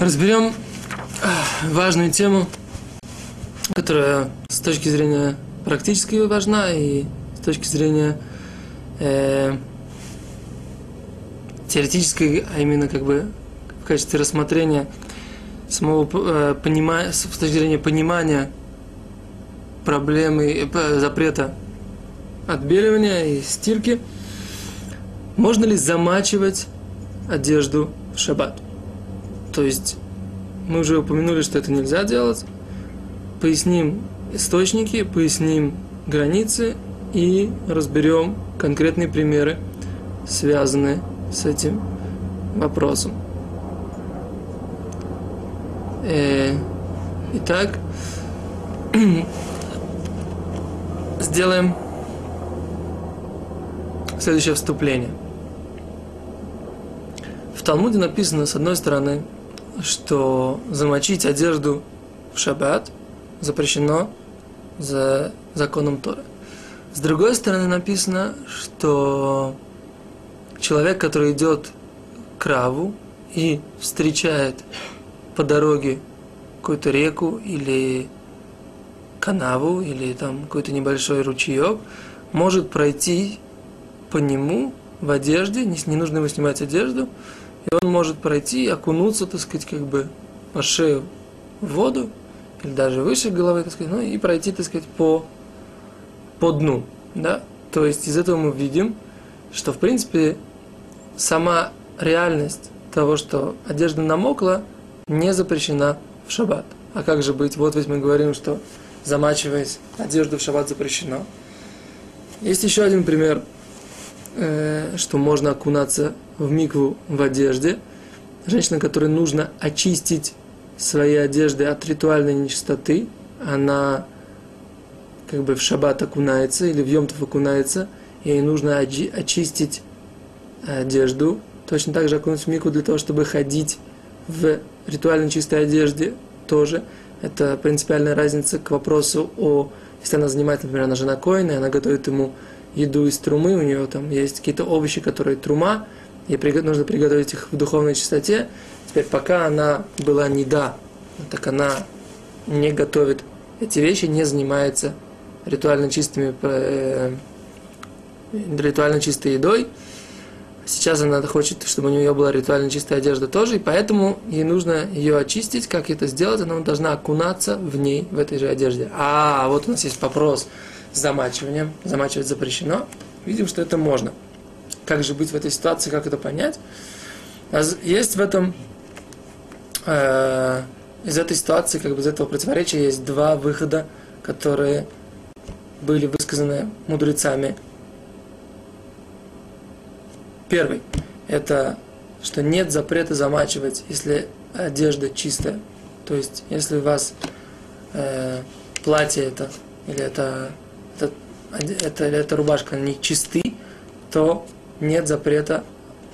Разберем важную тему, которая с точки зрения практически важна и с точки зрения э, теоретической, а именно как бы в качестве рассмотрения самого э, понимания, с точки зрения понимания проблемы э, запрета отбеливания и стирки, можно ли замачивать одежду в шаббат? То есть мы уже упомянули, что это нельзя делать. Поясним источники, поясним границы и разберем конкретные примеры, связанные с этим вопросом. Э, итак, сделаем следующее вступление. В Талмуде написано, с одной стороны, что замочить одежду в шаббат запрещено за законом Тора. С другой стороны написано, что человек, который идет к Раву и встречает по дороге какую-то реку или канаву или там какой-то небольшой ручеек, может пройти по нему в одежде, не, нужно ему снимать одежду, и он может пройти, окунуться, так сказать, как бы по шею в воду, или даже выше головы, так сказать, ну и пройти, так сказать, по, по дну, да. То есть из этого мы видим, что, в принципе, сама реальность того, что одежда намокла, не запрещена в шаббат. А как же быть? Вот ведь мы говорим, что замачиваясь, одежду в шаббат запрещено. Есть еще один пример, э, что можно окунаться в микву в одежде. Женщина, которой нужно очистить свои одежды от ритуальной нечистоты, она как бы в шаббат окунается или в Йомтов окунается, ей нужно очистить одежду, точно так же окунуть в мику для того, чтобы ходить в ритуально чистой одежде тоже. Это принципиальная разница к вопросу о, если она занимается, например, она жена коина, и она готовит ему еду из трумы, у нее там есть какие-то овощи, которые трума, и нужно приготовить их в духовной чистоте. Теперь, пока она была не да, так она не готовит эти вещи, не занимается ритуально чистыми, э, ритуально чистой едой. Сейчас она хочет, чтобы у нее была ритуально чистая одежда тоже, и поэтому ей нужно ее очистить. Как это сделать? Она должна окунаться в ней, в этой же одежде. А, вот у нас есть вопрос замачиванием. Замачивать запрещено. Видим, что это можно. Как же быть в этой ситуации, как это понять? Есть в этом, э, из этой ситуации, как бы из этого противоречия, есть два выхода, которые были высказаны мудрецами. Первый – это что нет запрета замачивать, если одежда чистая. То есть, если у вас э, платье это, или это, или эта рубашка не чисты, то нет запрета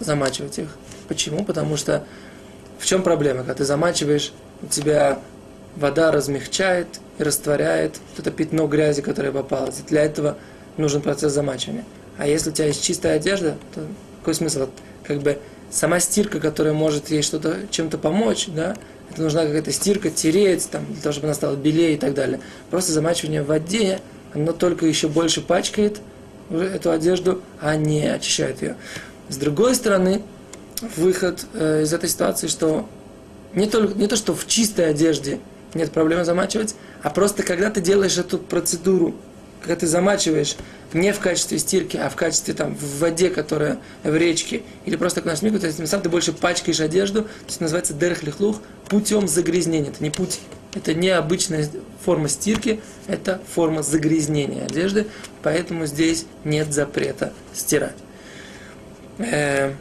замачивать их. Почему? Потому что в чем проблема? Когда ты замачиваешь, у тебя вода размягчает и растворяет вот это пятно грязи, которое попало. Для этого нужен процесс замачивания. А если у тебя есть чистая одежда, то какой смысл? Как бы сама стирка, которая может ей что-то чем-то помочь, да, это нужна какая-то стирка, тереть, там, для того, чтобы она стала белее и так далее. Просто замачивание в воде, оно только еще больше пачкает эту одежду, а не очищает ее. С другой стороны, выход э, из этой ситуации, что не, только, не то, что в чистой одежде нет проблемы замачивать, а просто когда ты делаешь эту процедуру, когда ты замачиваешь не в качестве стирки, а в качестве там в воде, которая в речке, или просто к на смику, то есть тем самым ты больше пачкаешь одежду, то есть называется дерх лихлух, путем загрязнения. Это не путь, это не обычная форма стирки, это форма загрязнения одежды, поэтому здесь нет запрета стирать. Э,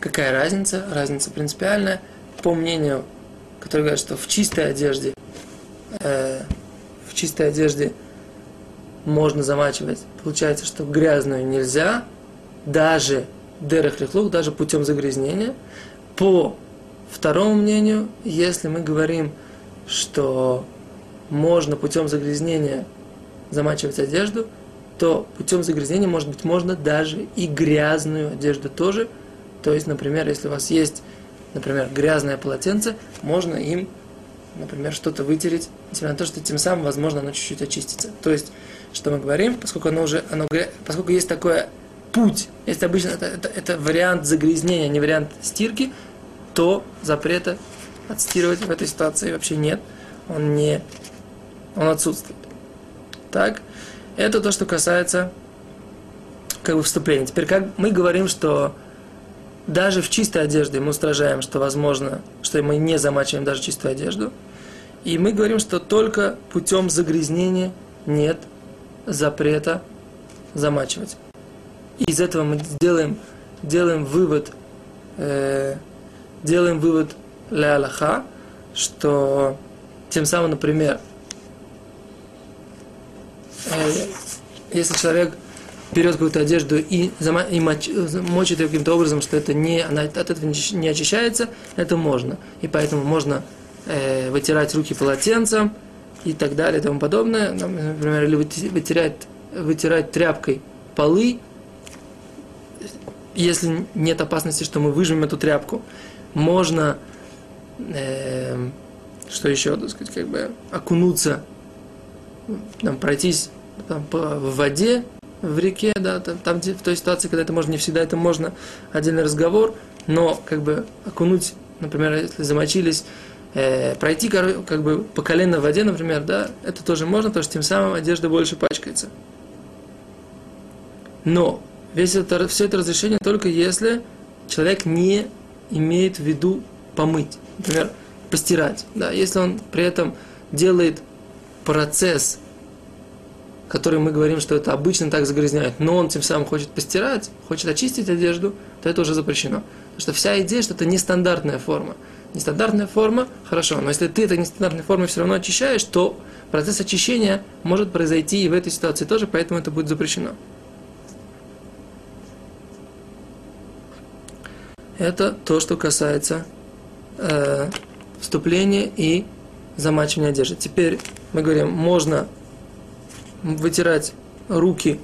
какая разница? Разница принципиальная. По мнению, который говорит, что в чистой одежде, э, в чистой одежде можно замачивать. Получается, что грязную нельзя, даже дерах лихлух, даже путем загрязнения. По второму мнению, если мы говорим, что можно путем загрязнения замачивать одежду, то путем загрязнения, может быть, можно даже и грязную одежду тоже. То есть, например, если у вас есть например, грязное полотенце, можно им, например, что-то вытереть, несмотря на то, что тем самым, возможно, оно чуть-чуть очистится. То есть, что мы говорим, поскольку оно уже, оно, поскольку есть такой путь, есть обычно это, это, это вариант загрязнения, а не вариант стирки, то запрета отстирывать в этой ситуации вообще нет. Он не, он отсутствует. Так, это то, что касается как бы вступления. Теперь как мы говорим, что даже в чистой одежде мы устражаем, что возможно, что мы не замачиваем даже чистую одежду. И мы говорим, что только путем загрязнения нет запрета замачивать. И из этого мы делаем, делаем вывод, э, делаем вывод ля Аллаха, что тем самым, например, э, если человек берет какую-то одежду и, зама, и моч, мочит ее каким-то образом, что это не, она от этого не очищается, это можно. И поэтому можно э, вытирать руки полотенцем и так далее и тому подобное. Например, или вытирать, вытирать тряпкой полы, если нет опасности, что мы выжмем эту тряпку. Можно, э, что еще, так сказать, как бы окунуться, там, пройтись там, по, в воде, в реке, да, там, там где, в той ситуации, когда это можно, не всегда это можно, отдельный разговор, но как бы окунуть, например, если замочились, э, пройти как бы по колено в воде, например, да, это тоже можно, потому что тем самым одежда больше пачкается. Но весь это, все это разрешение только если человек не имеет в виду помыть, например, постирать. Да, если он при этом делает процесс который мы говорим, что это обычно так загрязняет, но он тем самым хочет постирать, хочет очистить одежду, то это уже запрещено. Потому что вся идея, что это нестандартная форма. Нестандартная форма, хорошо, но если ты это нестандартной формой все равно очищаешь, то процесс очищения может произойти и в этой ситуации тоже, поэтому это будет запрещено. Это то, что касается э, вступления и замачивания одежды. Теперь мы говорим, можно вытирать руки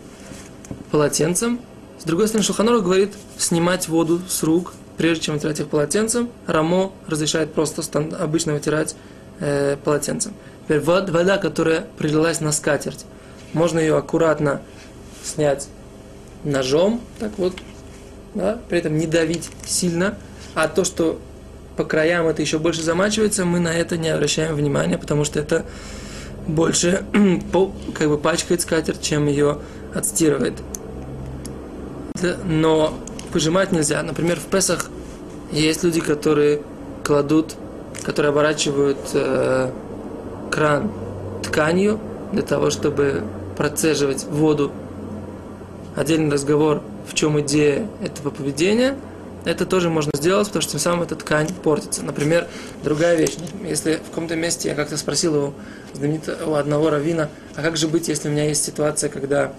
полотенцем. С другой стороны, Шуханор говорит снимать воду с рук, прежде чем вытирать их полотенцем. Рамо разрешает просто обычно вытирать э, полотенцем. Теперь вода, которая прилилась на скатерть, можно ее аккуратно снять ножом, так вот, да, при этом не давить сильно, а то, что по краям это еще больше замачивается, мы на это не обращаем внимания, потому что это больше как бы пачкает скатерть, чем ее отстирывает. Но выжимать нельзя. Например, в Песах есть люди, которые кладут, которые оборачивают э, кран тканью для того, чтобы процеживать воду. Отдельный разговор, в чем идея этого поведения – это тоже можно сделать, потому что тем самым эта ткань портится. Например, другая вещь. Если в каком-то месте я как-то спросил у, у одного равина, а как же быть, если у меня есть ситуация, когда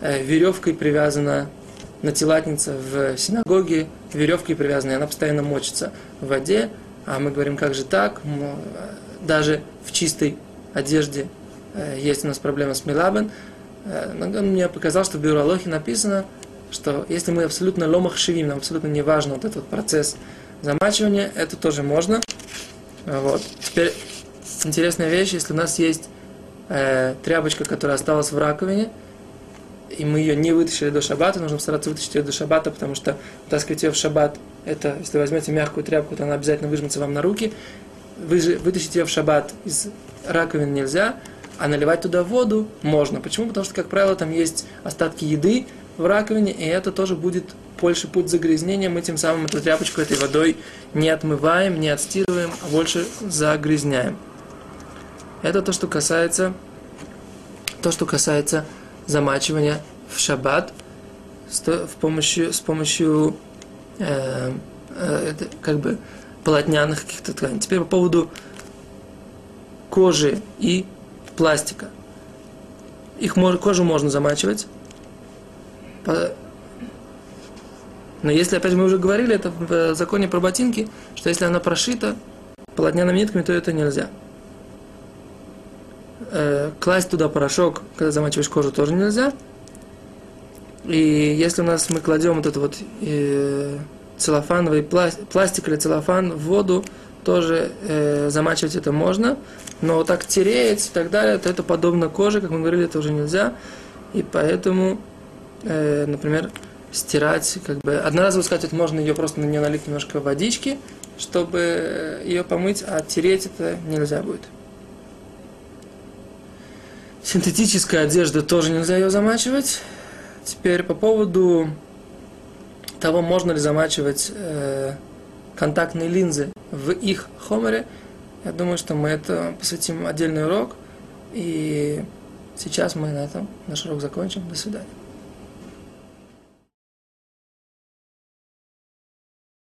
э, веревкой привязана натилатница в синагоге, веревкой привязана, и она постоянно мочится в воде, а мы говорим, как же так, даже в чистой одежде э, есть у нас проблема с милабен. Э, он мне показал, что в Бюро написано, что если мы абсолютно ломах шивим, нам абсолютно не важно вот этот процесс замачивания, это тоже можно. Вот. Теперь интересная вещь, если у нас есть э, тряпочка, которая осталась в раковине, и мы ее не вытащили до шаббата, нужно стараться вытащить ее до шаббата, потому что таскивать ее в шаббат, это, если возьмете мягкую тряпку, то она обязательно выжмется вам на руки. Вы, вытащить ее в шаббат из раковины нельзя, а наливать туда воду можно. Почему? Потому что, как правило, там есть остатки еды, в раковине, и это тоже будет больше путь загрязнения. Мы тем самым эту тряпочку этой водой не отмываем, не отстирываем, а больше загрязняем. Это то, что касается, то, что касается замачивания в шаббат с, в помощью, с помощью э, э, как бы полотняных каких-то тканей. Теперь по поводу кожи и пластика. Их кожу можно замачивать, но если, опять мы уже говорили, это в законе про ботинки, что если она прошита полотняными нитками, то это нельзя. Э, класть туда порошок, когда замачиваешь кожу, тоже нельзя. И если у нас мы кладем вот эту вот э, целлофановый пластик, или целлофан в воду тоже э, замачивать это можно, но вот так тереть и так далее, то это подобно коже, как мы говорили, это уже нельзя, и поэтому, э, например, стирать, как бы, одноразово сказать, это можно ее просто на нее налить немножко водички, чтобы ее помыть, а тереть это нельзя будет. Синтетическая одежда тоже нельзя ее замачивать. Теперь по поводу того, можно ли замачивать э, контактные линзы в их хомере, я думаю, что мы это посвятим отдельный урок. И сейчас мы на этом наш урок закончим. До свидания.